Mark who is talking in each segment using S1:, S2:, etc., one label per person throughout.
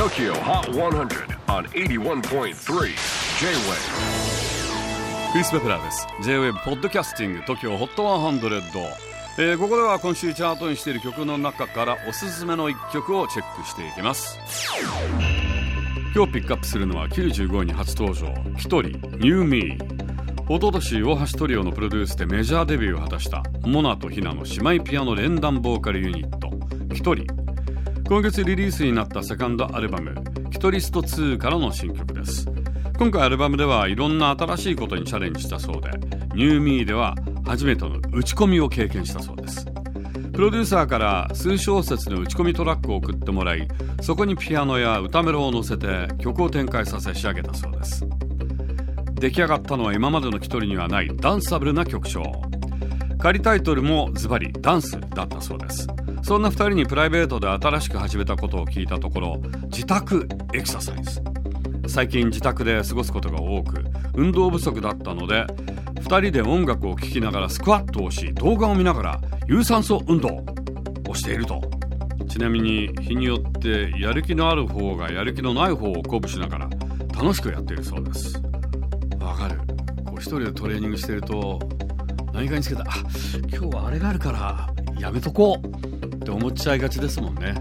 S1: TOKYO HOT 100 on 81.3 J-WAVE
S2: クリス・ベプラーです。J-WAVE ポッドキャスティング TOKYO HOT 100、えー、ここでは今週チャートにしている曲の中からおすすめの一曲をチェックしていきます。今日ピックアップするのは95位に初登場。1人 New Me 一昨年大橋トリオのプロデュースでメジャーデビューを果たしたモナとヒナの姉妹ピアノ連弾ボーカルユニット。1人今月リリースになったセカンドアルバム「キトリスト2」からの新曲です。今回アルバムではいろんな新しいことにチャレンジしたそうで「ニューミーでは初めての打ち込みを経験したそうです。プロデューサーから数小節の打ち込みトラックを送ってもらいそこにピアノや歌メロを乗せて曲を展開させ仕上げたそうです。出来上がったのは今までのキトリにはないダンサブルな曲調。仮タイトルもズバリダンスだったそうです。そんな2人にプライベートで新しく始めたことを聞いたところ自宅エクササイズ。最近自宅で過ごすことが多く運動不足だったので2人で音楽を聴きながらスクワットをし動画を見ながら有酸素運動をしていると。ちなみに日によってやる気のある方がやる気のない方を鼓舞しながら楽しくやっているそうです。わかる。こう一人でトレーニングしてると何かにつけた。今日はあれがあるからやめとこう。って思っちゃいがちですもんね。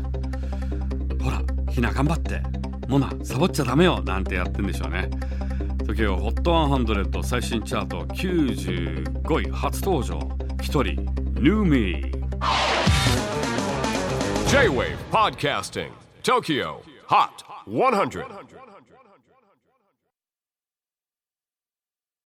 S2: ほらひな頑張って。モナサボっちゃダメよ。なんてやってんでしょうね。時を HOT100 最新チャート。95位初登場。1人 New Me
S1: J-WAVE PODCASTING TOKYO HOT 100